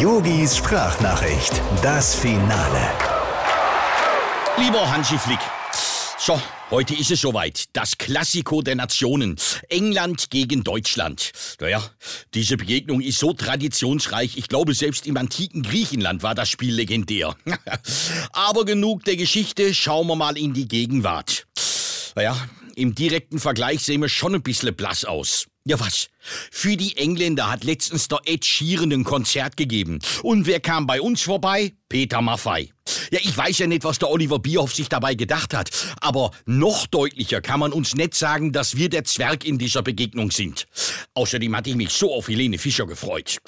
Yogis Sprachnachricht, das Finale. Lieber Hansi Flick, so, heute ist es soweit. Das Klassiko der Nationen. England gegen Deutschland. Naja, diese Begegnung ist so traditionsreich. Ich glaube, selbst im antiken Griechenland war das Spiel legendär. Aber genug der Geschichte. Schauen wir mal in die Gegenwart. Naja, im direkten Vergleich sehen wir schon ein bisschen blass aus. Ja was? Für die Engländer hat letztens der Ed Sheeran ein Konzert gegeben. Und wer kam bei uns vorbei? Peter Maffei. Ja, ich weiß ja nicht, was der Oliver Bierhoff sich dabei gedacht hat, aber noch deutlicher kann man uns nicht sagen, dass wir der Zwerg in dieser Begegnung sind. Außerdem hatte ich mich so auf Helene Fischer gefreut.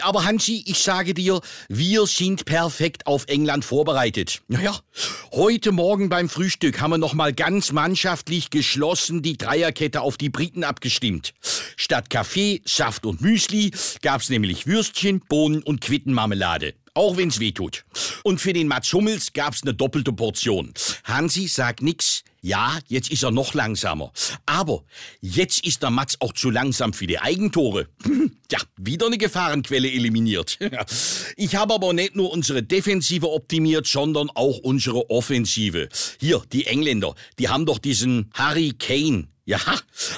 Aber Hansi, ich sage dir, wir sind perfekt auf England vorbereitet. Naja, heute Morgen beim Frühstück haben wir noch mal ganz mannschaftlich geschlossen die Dreierkette auf die Briten abgestimmt. Statt Kaffee, Saft und Müsli gab's nämlich Würstchen, Bohnen und Quittenmarmelade. Auch wenn's weh tut. Und für den Mats Hummels gab's eine doppelte Portion. Hansi sagt nix. Ja, jetzt ist er noch langsamer. Aber jetzt ist der Mats auch zu langsam für die Eigentore. Ja, wieder eine Gefahrenquelle eliminiert. Ich habe aber nicht nur unsere Defensive optimiert, sondern auch unsere Offensive. Hier, die Engländer, die haben doch diesen Harry Kane. Ja,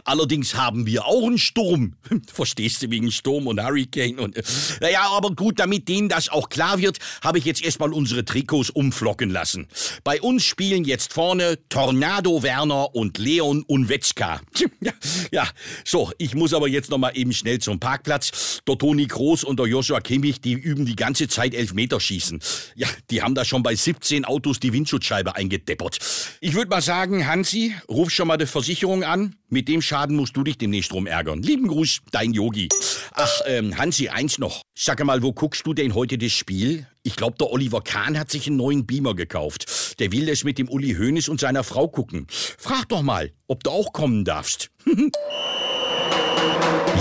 allerdings haben wir auch einen Sturm. Verstehst du wegen Sturm und Hurricane und naja, aber gut, damit denen das auch klar wird, habe ich jetzt erstmal unsere Trikots umflocken lassen. Bei uns spielen jetzt vorne Tornado Werner und Leon Unwetzka. Ja, ja, so, ich muss aber jetzt noch mal eben schnell zum Parkplatz. Der Toni Groß und der Joshua Kimmich, die üben die ganze Zeit Elfmeterschießen. Ja, die haben da schon bei 17 Autos die Windschutzscheibe eingedeppert. Ich würde mal sagen, Hansi, ruf schon mal die Versicherung an mit dem Schaden musst du dich demnächst drum ärgern. Lieben Gruß, dein Yogi. Ach, ähm, Hansi, eins noch. Sag mal, wo guckst du denn heute das Spiel? Ich glaube, der Oliver Kahn hat sich einen neuen Beamer gekauft. Der will das mit dem Uli Hoeneß und seiner Frau gucken. Frag doch mal, ob du auch kommen darfst.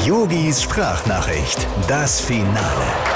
Yogis Sprachnachricht, das Finale.